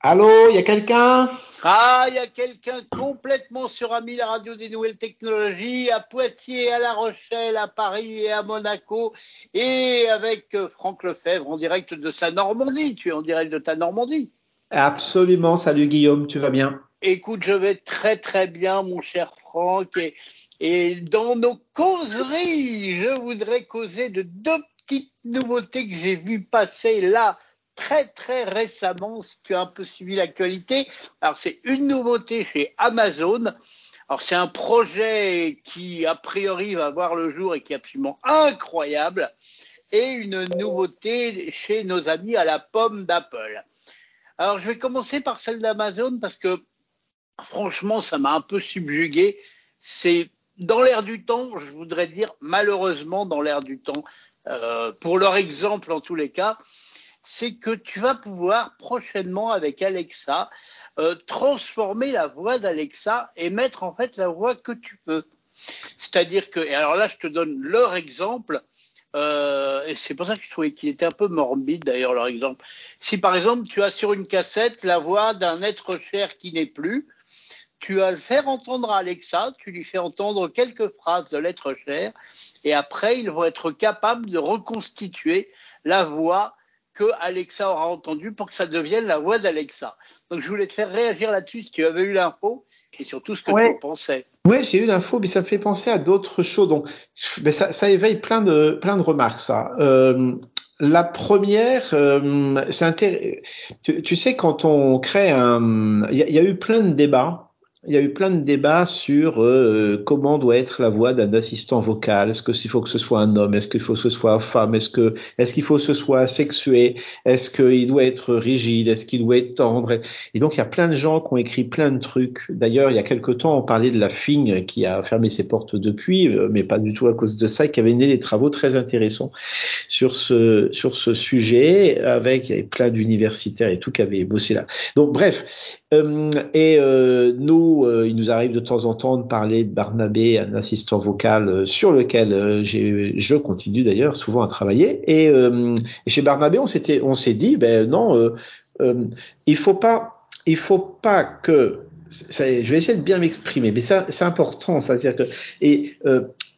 Allô, il y a quelqu'un? Ah, il y a quelqu'un complètement sur Ami, la radio des nouvelles technologies, à Poitiers, à La Rochelle, à Paris et à Monaco, et avec euh, Franck Lefebvre en direct de sa Normandie. Tu es en direct de ta Normandie. Absolument, salut Guillaume, tu vas bien? Écoute, je vais très très bien, mon cher Franck, et, et dans nos causeries, je voudrais causer de deux petites nouveautés que j'ai vues passer là très très récemment, si tu as un peu suivi l'actualité. Alors c'est une nouveauté chez Amazon. Alors c'est un projet qui a priori va voir le jour et qui est absolument incroyable. Et une nouveauté chez nos amis à la pomme d'Apple. Alors je vais commencer par celle d'Amazon parce que franchement ça m'a un peu subjugué. C'est dans l'air du temps, je voudrais dire malheureusement dans l'air du temps, euh, pour leur exemple en tous les cas, c'est que tu vas pouvoir prochainement avec Alexa euh, transformer la voix d'Alexa et mettre en fait la voix que tu veux. C'est-à-dire que, et alors là, je te donne leur exemple, euh, et c'est pour ça que je trouvais qu'il était un peu morbide d'ailleurs leur exemple. Si par exemple tu as sur une cassette la voix d'un être cher qui n'est plus, tu vas le faire entendre à Alexa, tu lui fais entendre quelques phrases de l'être cher, et après ils vont être capables de reconstituer la voix que Alexa aura entendu pour que ça devienne la voix d'Alexa. Donc je voulais te faire réagir là-dessus si tu avais eu l'info et surtout ce que tu en pensais. Oui, j'ai eu l'info, mais ça me fait penser à d'autres choses. Donc, mais ça, ça, éveille plein de plein de remarques. Ça. Euh, la première, euh, c'est tu, tu, sais quand on crée un, il y, y, a eu plein de débats il y a eu plein de débats sur euh, comment doit être la voix d'un assistant vocal. Est-ce qu'il faut que ce soit un homme? Est-ce qu'il faut que ce soit une femme? Est-ce que est-ce qu'il faut que ce soit sexué Est-ce qu'il doit être rigide? Est-ce qu'il doit être tendre? Et donc il y a plein de gens qui ont écrit plein de trucs. D'ailleurs, il y a quelque temps, on parlait de la FING qui a fermé ses portes depuis, euh, mais pas du tout à cause de ça, qui avait mené des travaux très intéressants sur ce sur ce sujet avec plein d'universitaires et tout qui avaient bossé là. Donc bref, euh, et euh, nous, euh, il nous arrive de temps en temps de parler de Barnabé, un assistant vocal euh, sur lequel euh, je continue d'ailleurs souvent à travailler. Et, chez Barnabé, on s'est dit, ben non, il faut pas, faut pas que ça, je vais essayer de bien m'exprimer, mais ça, c'est important, c'est-à-dire que et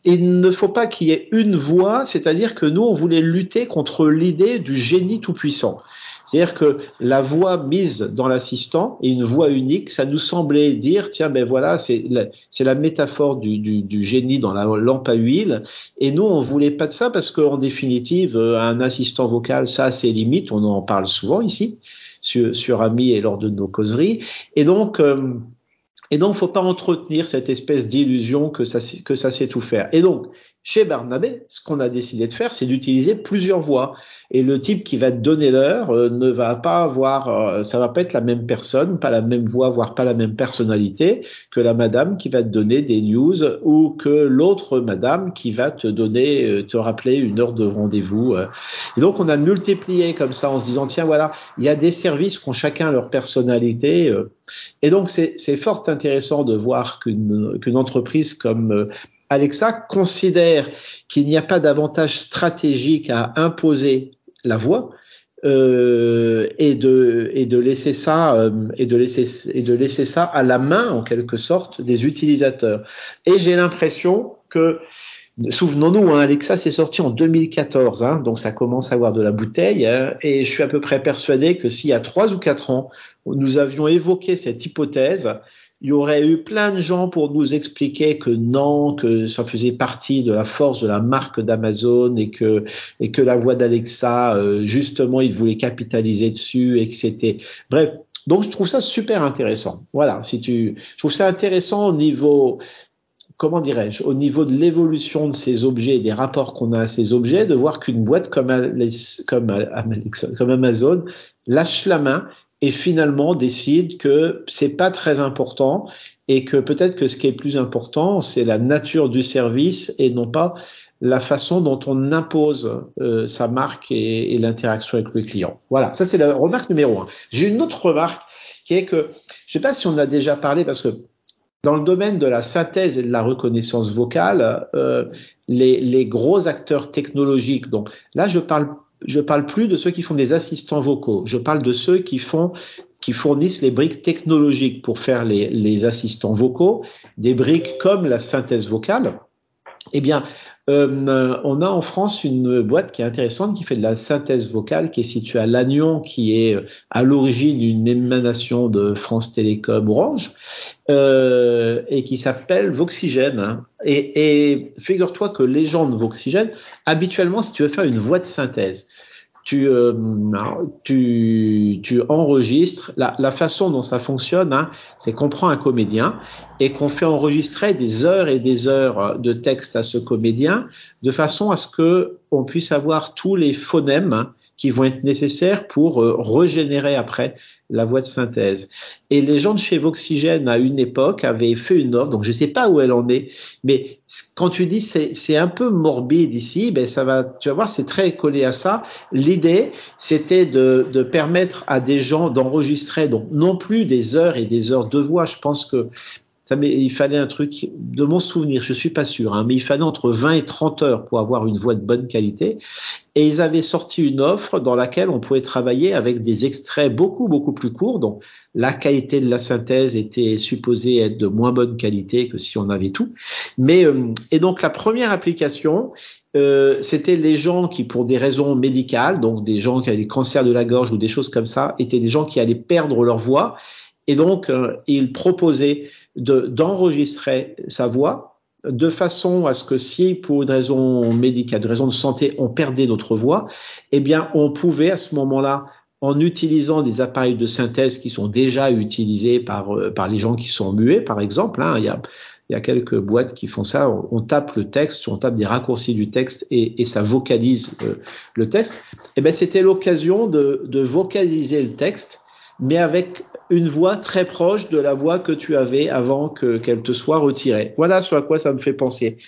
il ne faut pas qu'il y ait une voix, c'est-à-dire que nous, on voulait lutter contre l'idée du génie tout-puissant. C'est-à-dire que la voix mise dans l'assistant et une voix unique, ça nous semblait dire, tiens, ben voilà, c'est la, la métaphore du, du, du, génie dans la lampe à huile. Et nous, on voulait pas de ça parce qu'en définitive, euh, un assistant vocal, ça a ses limites. On en parle souvent ici sur, sur Ami et lors de nos causeries. Et donc, euh, et donc, faut pas entretenir cette espèce d'illusion que ça, que ça sait tout faire. Et donc, chez Barnabé, ce qu'on a décidé de faire, c'est d'utiliser plusieurs voix. Et le type qui va te donner l'heure euh, ne va pas avoir, euh, ça va pas être la même personne, pas la même voix, voire pas la même personnalité que la madame qui va te donner des news ou que l'autre madame qui va te donner, euh, te rappeler une heure de rendez-vous. Et donc on a multiplié comme ça en se disant tiens voilà, il y a des services qui ont chacun leur personnalité. Et donc c'est fort intéressant de voir qu'une qu'une entreprise comme Alexa considère qu'il n'y a pas d'avantage stratégique à imposer la voix euh, et de laisser ça à la main en quelque sorte des utilisateurs. Et j'ai l'impression que Souvenons-nous, hein, Alexa c'est sorti en 2014, hein, donc ça commence à avoir de la bouteille, hein, et je suis à peu près persuadé que s'il y a trois ou quatre ans, nous avions évoqué cette hypothèse, il y aurait eu plein de gens pour nous expliquer que non, que ça faisait partie de la force de la marque d'Amazon et que et que la voix d'Alexa, euh, justement, ils voulaient capitaliser dessus et que c'était bref. Donc je trouve ça super intéressant. Voilà, si tu, je trouve ça intéressant au niveau comment dirais-je, au niveau de l'évolution de ces objets, des rapports qu'on a à ces objets, de voir qu'une boîte comme, comme, comme Amazon lâche la main et finalement décide que c'est pas très important et que peut-être que ce qui est plus important, c'est la nature du service et non pas la façon dont on impose euh, sa marque et, et l'interaction avec le client. Voilà, ça c'est la remarque numéro un. J'ai une autre remarque qui est que, je sais pas si on a déjà parlé parce que dans le domaine de la synthèse et de la reconnaissance vocale, euh, les, les, gros acteurs technologiques, donc là je parle je parle plus de ceux qui font des assistants vocaux. Je parle de ceux qui font qui fournissent les briques technologiques pour faire les, les assistants vocaux, des briques comme la synthèse vocale. Eh bien, euh, on a en France une boîte qui est intéressante qui fait de la synthèse vocale, qui est située à Lannion, qui est euh, à l'origine une émanation de France Télécom Orange, euh, et qui s'appelle Voxygène. Hein. Et, et figure-toi que les gens de Voxygène, habituellement, si tu veux faire une voix de synthèse, tu, euh, tu, tu enregistres. La, la, façon dont ça fonctionne, hein, c'est qu'on prend un comédien et qu'on fait enregistrer des heures et des heures de texte à ce comédien, de façon à ce que on puisse avoir tous les phonèmes qui vont être nécessaires pour euh, régénérer après la voix de synthèse. Et les gens de chez Voxygène, à une époque, avaient fait une offre, donc je ne sais pas où elle en est, mais quand tu dis c'est un peu morbide ici, ben ça va, tu vas voir, c'est très collé à ça. L'idée, c'était de, de permettre à des gens d'enregistrer, donc non plus des heures et des heures de voix. Je pense que il fallait un truc, de mon souvenir, je suis pas sûr, hein, mais il fallait entre 20 et 30 heures pour avoir une voix de bonne qualité. Et ils avaient sorti une offre dans laquelle on pouvait travailler avec des extraits beaucoup, beaucoup plus courts. Donc, la qualité de la synthèse était supposée être de moins bonne qualité que si on avait tout. Mais, euh, et donc, la première application, euh, c'était les gens qui, pour des raisons médicales, donc des gens qui avaient des cancers de la gorge ou des choses comme ça, étaient des gens qui allaient perdre leur voix. Et donc, euh, ils proposaient d'enregistrer sa voix de façon à ce que si pour une raison médicale, de raison de santé, on perdait notre voix, eh bien, on pouvait à ce moment-là, en utilisant des appareils de synthèse qui sont déjà utilisés par, euh, par les gens qui sont muets, par exemple, hein, il, y a, il y a quelques boîtes qui font ça, on, tape le texte, on tape des raccourcis du texte et, et ça vocalise euh, le texte. Eh bien, c'était l'occasion de, de vocaliser le texte mais avec une voix très proche de la voix que tu avais avant que qu'elle te soit retirée. Voilà sur quoi ça me fait penser.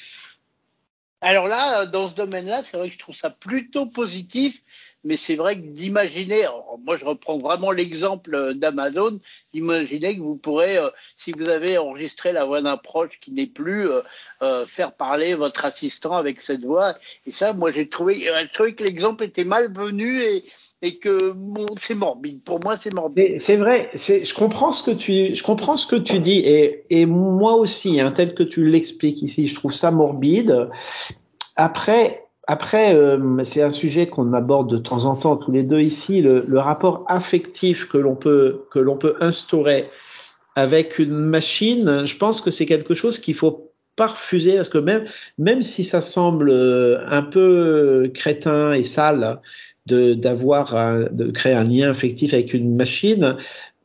Alors là, dans ce domaine-là, c'est vrai que je trouve ça plutôt positif, mais c'est vrai que d'imaginer, moi je reprends vraiment l'exemple d'Amazon, d'imaginer que vous pourrez, euh, si vous avez enregistré la voix d'un proche qui n'est plus, euh, euh, faire parler votre assistant avec cette voix. Et ça, moi j'ai trouvé, j'ai trouvé que l'exemple était malvenu et, et que bon, c'est morbide. Pour moi, c'est morbide. C'est vrai. Je comprends ce que tu, je comprends ce que tu dis, et, et moi aussi, hein, tel que tu l'expliques ici, je trouve ça morbide. Après, après, euh, c'est un sujet qu'on aborde de temps en temps tous les deux ici, le, le rapport affectif que l'on peut que l'on peut instaurer avec une machine. Je pense que c'est quelque chose qu'il faut pas refuser parce que même même si ça semble euh, un peu crétin et sale de d'avoir de créer un lien affectif avec une machine.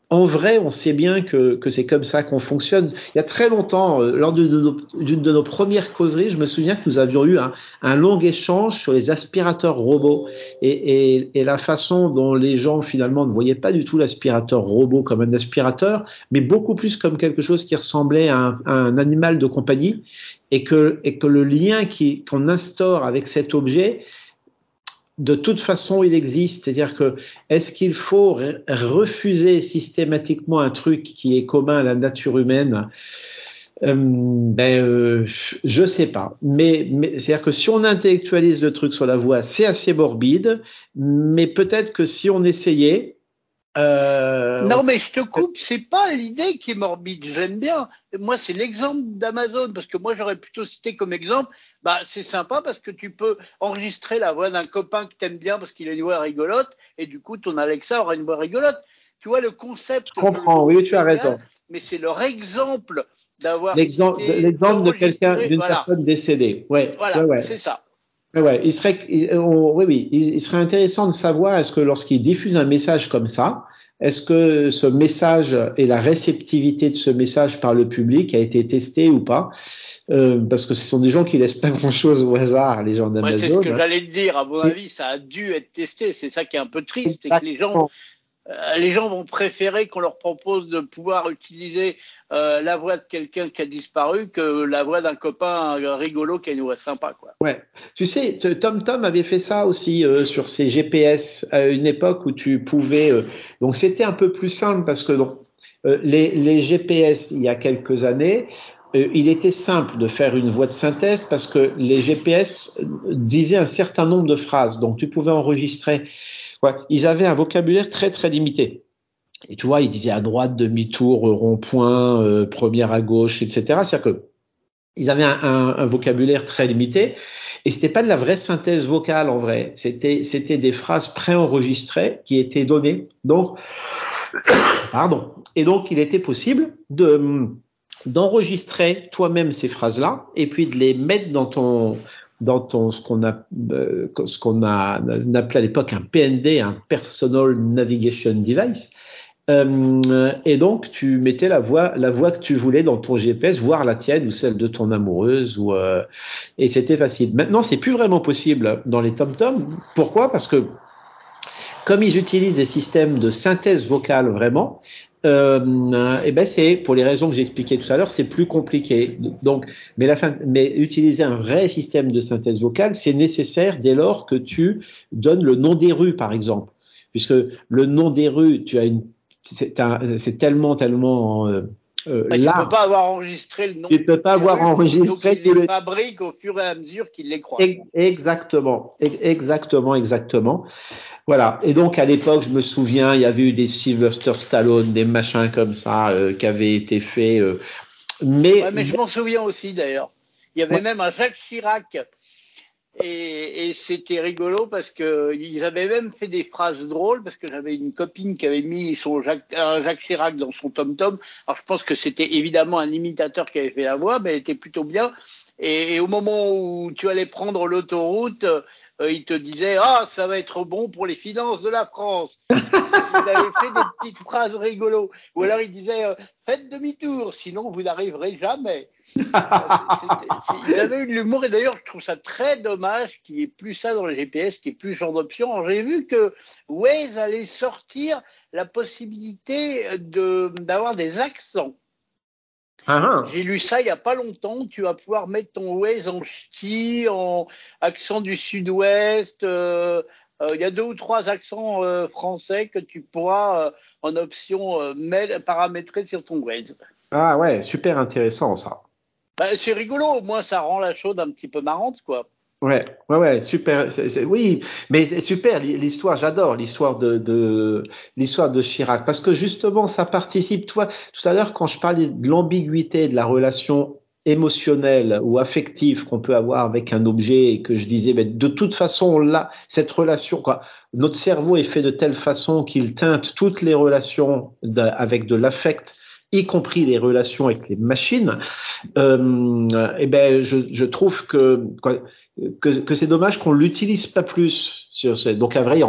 En vrai, on sait bien que, que c'est comme ça qu'on fonctionne. Il y a très longtemps, euh, lors d'une de, de, nos premières causeries, je me souviens que nous avions eu un, un long échange sur les aspirateurs robots et, et, la façon dont les gens finalement ne voyaient pas du tout l'aspirateur robot comme un aspirateur, mais beaucoup plus comme quelque chose qui ressemblait à un, à un animal de compagnie et que, et que le lien qu'on instaure avec cet objet de toute façon, il existe. C'est-à-dire que est-ce qu'il faut refuser systématiquement un truc qui est commun à la nature humaine? Euh, ben, euh, je sais pas. Mais, mais c'est-à-dire que si on intellectualise le truc sur la voix, c'est assez morbide. Mais peut-être que si on essayait, euh... Non, mais je te coupe, c'est pas l'idée qui est morbide. J'aime bien. Moi, c'est l'exemple d'Amazon, parce que moi, j'aurais plutôt cité comme exemple, bah, c'est sympa parce que tu peux enregistrer la voix d'un copain que t'aimes bien parce qu'il a une voix rigolote, et du coup, ton Alexa aura une voix rigolote. Tu vois, le concept. Je comprends, oui, tu as raison. Mais c'est leur exemple d'avoir. L'exemple de quelqu'un, d'une personne décédée. Ouais. Voilà, ouais, c'est ça. Ouais, il serait, oui, oui, il, serait intéressant de savoir est-ce que lorsqu'il diffuse un message comme ça, est-ce que ce message et la réceptivité de ce message par le public a été testé ou pas? Euh, parce que ce sont des gens qui laissent pas grand-chose au hasard, les gens d'Amazon. Ouais, c'est ce que j'allais te dire. À mon avis, ça a dû être testé. C'est ça qui est un peu triste, c'est que les gens euh, les gens vont préférer qu'on leur propose de pouvoir utiliser euh, la voix de quelqu'un qui a disparu que la voix d'un copain rigolo qui a une sympa. Quoi. Ouais. Tu sais, Tom Tom avait fait ça aussi euh, sur ses GPS à une époque où tu pouvais. Euh, donc c'était un peu plus simple parce que euh, les, les GPS il y a quelques années, il était simple de faire une voix de synthèse parce que les GPS disaient un certain nombre de phrases. Donc tu pouvais enregistrer Ouais, ils avaient un vocabulaire très très limité. et tu vois, il disait à droite, demi-tour, rond-point, euh, première à gauche, etc. C'est-à-dire que ils avaient un, un, un, vocabulaire très limité et c'était pas de la vraie synthèse vocale en vrai. C'était c'était des phrases préenregistrées qui étaient données. Donc pardon. Et donc il était possible de d'enregistrer toi-même ces phrases-là et puis de les mettre dans ton dans ton ce qu'on a euh, ce qu'on a appelé à l'époque un PND, un Personal Navigation Device. Euh, et donc tu mettais la voix la voix que tu voulais dans ton GPS, voire la tienne ou celle de ton amoureuse ou euh, et c'était facile. Maintenant c'est plus vraiment possible dans les tom-tom. Pourquoi? Parce que comme ils utilisent des systèmes de synthèse vocale vraiment, euh, et eh ben c'est pour les raisons que j'ai expliquées tout à l'heure, c'est plus compliqué. Donc, mais utiliser un vrai système de synthèse vocale, c'est nécessaire dès lors que tu donnes le nom des rues, par exemple, puisque le nom des rues, tu as une, c'est tellement tellement euh, euh, bah, là, tu peux pas avoir enregistré le nom. Tu peux pas avoir enregistré. Donc, il les fabrique au fur et à mesure qu'il les croit. Exactement, exactement, exactement. Voilà. Et donc à l'époque, je me souviens, il y avait eu des Sylvester Stallone, des machins comme ça euh, qui avaient été faits. Euh, mais, ouais, mais je m'en souviens aussi d'ailleurs. Il y avait même un Jacques Chirac. Et, et c'était rigolo parce que ils avaient même fait des phrases drôles parce que j'avais une copine qui avait mis son Jacques, Jacques Chirac dans son tom tom. Alors je pense que c'était évidemment un imitateur qui avait fait la voix, mais elle était plutôt bien. Et au moment où tu allais prendre l'autoroute, euh, il te disait ah ça va être bon pour les finances de la France. il avait fait des petites phrases rigolo. Ou alors il disait euh, faites demi-tour, sinon vous n'arriverez jamais. il avait eu de l'humour et d'ailleurs je trouve ça très dommage qu'il n'y ait plus ça dans le GPS, qu'il n'y ait plus genre d'option. J'ai vu que Waze allait sortir la possibilité d'avoir des accents. Ah, ah. J'ai lu ça il n'y a pas longtemps. Tu vas pouvoir mettre ton Waze en ski, en accent du sud-ouest. Euh, euh, il y a deux ou trois accents euh, français que tu pourras en option paramétrer sur ton Waze. Ah ouais, super intéressant ça. Bah, c'est rigolo, au moins ça rend la chose un petit peu marrante quoi. Ouais, ouais, ouais, super. oui, mais c'est super l'histoire. J'adore l'histoire de, de l'histoire de Chirac parce que justement, ça participe. Toi, tout à l'heure, quand je parlais de l'ambiguïté de la relation émotionnelle ou affective qu'on peut avoir avec un objet et que je disais, mais de toute façon, là, cette relation, quoi, notre cerveau est fait de telle façon qu'il teinte toutes les relations avec de l'affect y compris les relations avec les machines, euh, eh ben je, je trouve que quoi, que, que c'est dommage qu'on l'utilise pas plus sur ce. Donc à vrai,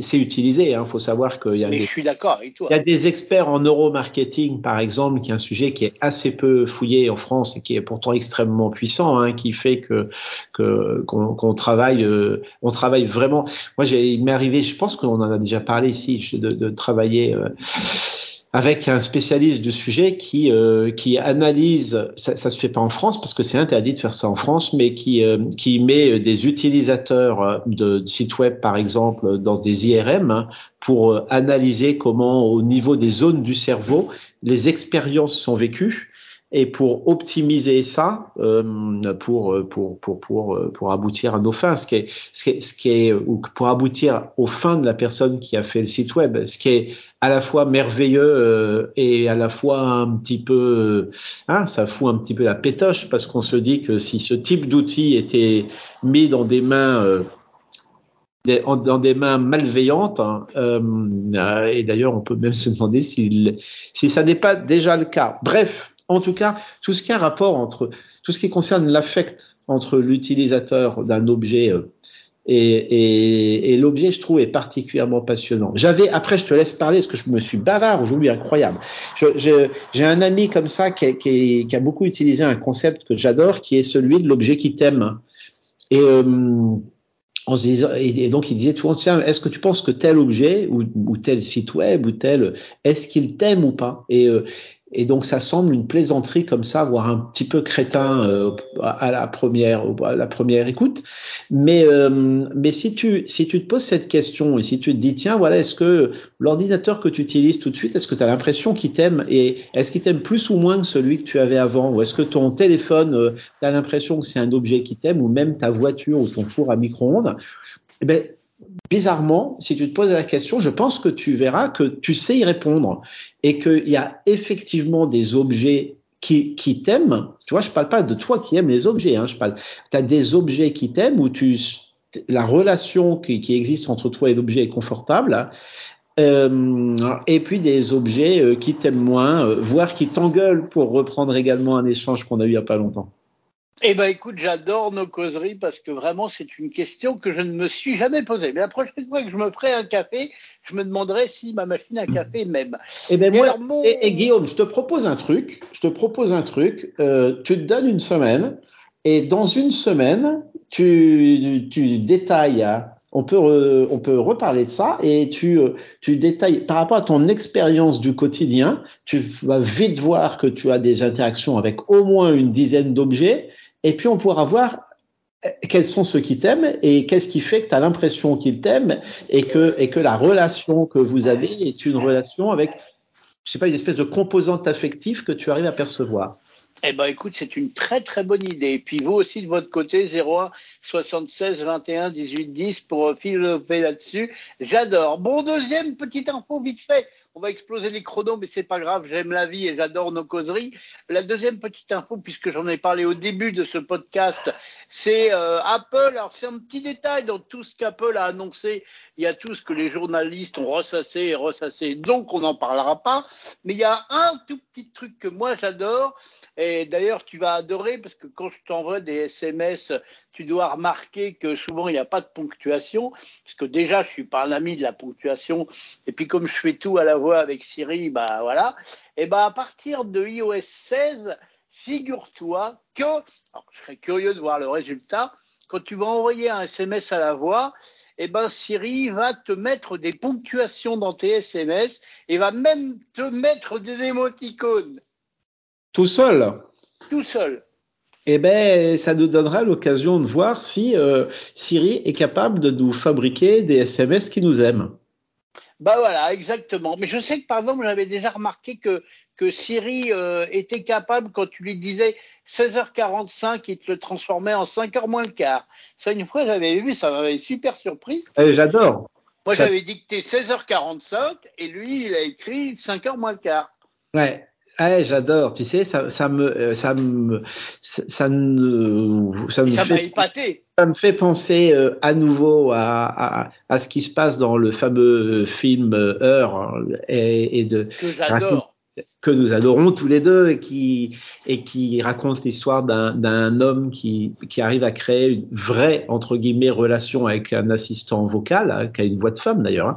c'est utilisé. Il hein, faut savoir qu'il y a. Mais je suis d'accord avec toi. Il y a des experts en neuromarketing, par exemple, qui est un sujet qui est assez peu fouillé en France et qui est pourtant extrêmement puissant, hein, qui fait que que qu'on travaille, euh, on travaille vraiment. Moi, il m'est arrivé, je pense qu'on en a déjà parlé ici, de, de travailler. Euh, avec un spécialiste du sujet qui euh, qui analyse, ça, ça se fait pas en France parce que c'est interdit de faire ça en France, mais qui euh, qui met des utilisateurs de, sites web par exemple dans des IRM hein, pour analyser comment au niveau des zones du cerveau les expériences sont vécues et pour optimiser ça, euh, pour, pour, pour, pour, pour aboutir à nos fins, ce qui est, ce qui est, ce qui est, ou pour aboutir aux fins de la personne qui a fait le site web, ce qui est à la fois merveilleux euh, et à la fois un petit peu, hein, ça fout un petit peu la pétoche parce qu'on se dit que si ce type d'outil était mis dans des mains euh, dans des mains malveillantes. Hein, euh, et d'ailleurs, on peut même se demander si, si ça n'est pas déjà le cas. Bref, en tout cas, tout ce qui a rapport entre, tout ce qui concerne l'affect entre l'utilisateur d'un objet euh, et, et, et l'objet, je trouve, est particulièrement passionnant. J'avais, après, je te laisse parler, parce que je me suis bavard aujourd'hui, incroyable. J'ai un ami comme ça qui, a beaucoup utilisé un concept que j'adore, qui est celui de l'objet qui t'aime. Et euh, donc il disait tout tiens, est-ce que tu penses que tel objet ou, tel site web ou tel, est-ce qu'il t'aime ou pas? Euh, et donc ça semble une plaisanterie comme ça, voire un petit peu crétin euh, à la première, à la première écoute. Mais euh, mais si tu si tu te poses cette question et si tu te dis tiens voilà est-ce que l'ordinateur que tu utilises tout de suite est-ce que tu as l'impression qu'il t'aime et est-ce qu'il t'aime plus ou moins que celui que tu avais avant? Ou est-ce que ton téléphone euh, tu as l'impression que c'est un objet qui t'aime ou même ta voiture ou ton four à micro-ondes? Eh ben bizarrement, si tu te poses la question, je pense que tu verras que tu sais y répondre et qu'il y a effectivement des objets qui, t'aiment. Tu vois, je parle pas de toi qui aimes les objets. Hein, je parle. Tu as des objets qui t'aiment où tu la relation qui, qui, existe entre toi et l'objet est confortable. Euh, et puis des objets euh, qui t'aiment moins, euh, voire qui t'engueulent pour reprendre également un échange qu'on a eu il y a pas longtemps. Eh ben écoute, j'adore nos causeries parce que vraiment c'est une question que je ne me suis jamais posée. Mais la prochaine fois que je me ferai un café, je me demanderai si ma machine à café m'aime. Eh ben moi, et, Guillaume, je te propose un truc. Je te propose un truc. Euh, tu te donnes une semaine et dans une semaine, tu, tu détailles. Hein, on peut, on peut reparler de ça et tu, euh, tu détailles par rapport à ton expérience du quotidien. Tu vas vite voir que tu as des interactions avec au moins une dizaine d'objets et puis on pourra voir euh, quels sont ceux qui t'aiment et qu'est-ce qui fait que tu as l'impression qu'ils t'aiment et que, et que la relation que vous avez est une relation avec, je sais pas, une espèce de composante affective que tu arrives à percevoir. Eh ben, écoute, c'est une très très bonne idée. Et puis vous aussi de votre côté, 01 76 21 18 10 pour philosopher là-dessus. J'adore. Bon, deuxième petite info vite fait. On va exploser les chronos, mais c'est pas grave. J'aime la vie et j'adore nos causeries. La deuxième petite info, puisque j'en ai parlé au début de ce podcast, c'est euh, Apple. Alors c'est un petit détail dans tout ce qu'Apple a annoncé. Il y a tout ce que les journalistes ont ressassé et ressassé, donc on n'en parlera pas. Mais il y a un tout petit truc que moi j'adore et d'ailleurs, tu vas adorer parce que quand je t'envoie des SMS, tu dois remarquer que souvent il n'y a pas de ponctuation. Parce que déjà, je suis pas un ami de la ponctuation. Et puis comme je fais tout à la voix avec Siri, bah voilà. Et bah à partir de iOS 16, figure-toi que, alors je serais curieux de voir le résultat, quand tu vas envoyer un SMS à la voix, eh ben Siri va te mettre des ponctuations dans tes SMS et va même te mettre des émoticônes. Tout seul Tout seul. Eh ben, ça nous donnera l'occasion de voir si euh, Siri est capable de nous fabriquer des SMS qui nous aiment. Bah voilà, exactement. Mais je sais que par exemple, j'avais déjà remarqué que, que Siri euh, était capable, quand tu lui disais 16h45, il te le transformait en 5h moins le quart. Ça, une fois, j'avais vu, ça m'avait super surpris. Eh, j'adore. Moi, j'avais dicté 16h45 et lui, il a écrit 5h moins le quart. Ouais. Ah, j'adore. Tu sais, ça, ça me, euh, ça me, ça, ne, ça me fait, épaté. Ça me fait penser euh, à nouveau à, à, à, ce qui se passe dans le fameux film euh, Heure et, et de. Que j'adore que nous adorons tous les deux et qui, et qui raconte l'histoire d'un homme qui, qui arrive à créer une vraie, entre guillemets, relation avec un assistant vocal, hein, qui a une voix de femme d'ailleurs. Hein.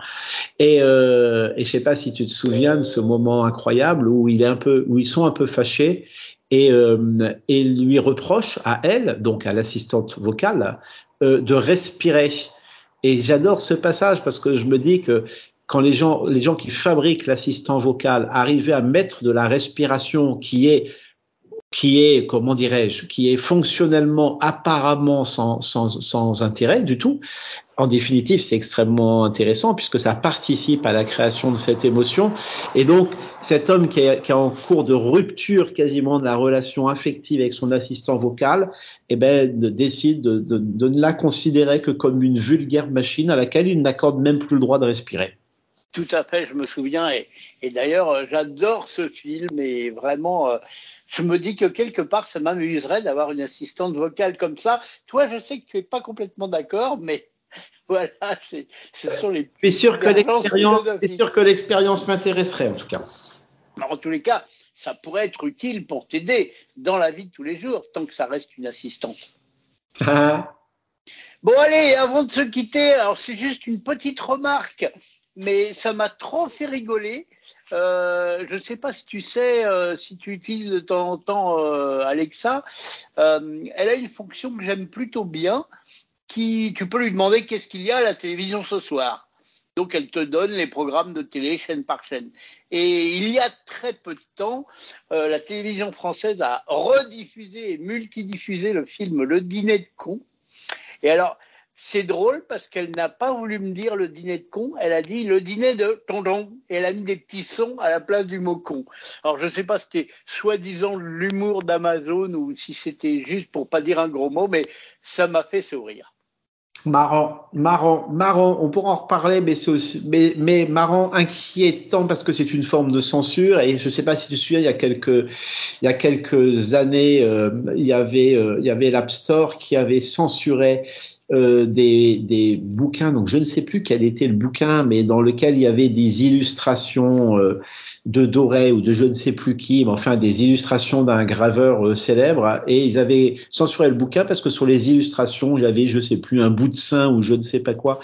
Et, euh, et je sais pas si tu te souviens de ce moment incroyable où il est un peu, où ils sont un peu fâchés et, euh, et lui reproche à elle, donc à l'assistante vocale, euh, de respirer. Et j'adore ce passage parce que je me dis que quand les gens, les gens qui fabriquent l'assistant vocal arrivaient à mettre de la respiration qui est qui est, comment dirais-je, qui est fonctionnellement apparemment sans, sans, sans intérêt du tout. En définitive, c'est extrêmement intéressant puisque ça participe à la création de cette émotion. Et donc, cet homme qui est, qui est en cours de rupture quasiment de la relation affective avec son assistant vocal, eh ben, décide de, de, de ne la considérer que comme une vulgaire machine à laquelle il n'accorde même plus le droit de respirer. Tout à fait, je me souviens. Et, et d'ailleurs, euh, j'adore ce film et vraiment, euh, je me dis que quelque part, ça m'amuserait d'avoir une assistante vocale comme ça. Toi, je sais que tu es pas complètement d'accord, mais voilà, ce sont les. Je sûr que l'expérience, sûr que l'expérience m'intéresserait en tout cas. En tous les cas, ça pourrait être utile pour t'aider dans la vie de tous les jours, tant que ça reste une assistante. Ah. bon, allez, avant de se quitter, alors c'est juste une petite remarque mais ça m'a trop fait rigoler. Euh, je ne sais pas si tu sais, euh, si tu utilises de temps en temps euh, Alexa, elle a une fonction que j'aime plutôt bien, qui tu peux lui demander qu'est-ce qu'il y a à la télévision ce soir. Donc elle te donne les programmes de télé chaîne par chaîne. Et il y a très peu de temps, la télévision française a rediffusé et multidiffusé le film Le Dîner de con. Et alors, c'est drôle parce qu'elle n'a pas voulu me dire le dîner de con, elle a dit le dîner de tondon et elle a mis des petits sons à la place du mot con. Alors je ne sais pas si c'était soi-disant l'humour d'Amazon ou si c'était juste pour pas dire un gros mot, mais ça m'a fait sourire. Marrant, marrant, marrant. On pourra en reparler, mais aussi, mais, marrant, inquiétant parce que c'est une forme de censure. Et je ne sais pas si tu te souviens, il y a quelques, il y a quelques années, euh, il y avait, euh, il y avait l'App Store qui avait censuré euh, des, des, bouquins. Donc je ne sais plus quel était le bouquin, mais dans lequel il y avait des illustrations de Doré ou de je ne sais plus qui, mais enfin des illustrations d'un graveur euh, célèbre. Et ils avaient censuré le bouquin parce que sur les illustrations, j'avais je sais plus un bout de sein ou je ne sais pas quoi.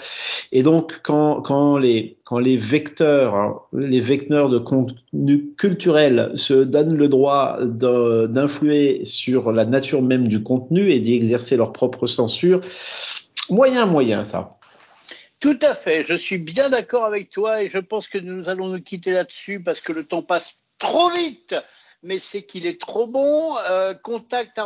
Et donc quand quand les quand les vecteurs, hein, les vecteurs de contenu culturel se donnent le droit d'influer sur la nature même du contenu et d'y exercer leur propre censure, moyen moyen ça. Tout à fait, je suis bien d'accord avec toi et je pense que nous allons nous quitter là-dessus parce que le temps passe trop vite mais c'est qu'il est trop bon. Euh, contact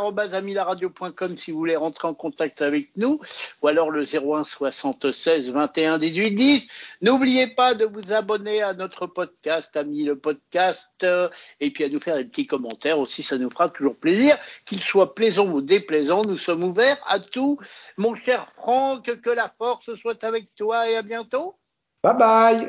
si vous voulez rentrer en contact avec nous, ou alors le 01 76 21 18 10. N'oubliez pas de vous abonner à notre podcast, Ami le podcast, et puis à nous faire des petits commentaires aussi, ça nous fera toujours plaisir. Qu'il soit plaisant ou déplaisant, nous sommes ouverts à tout. Mon cher Franck, que la force soit avec toi et à bientôt. Bye bye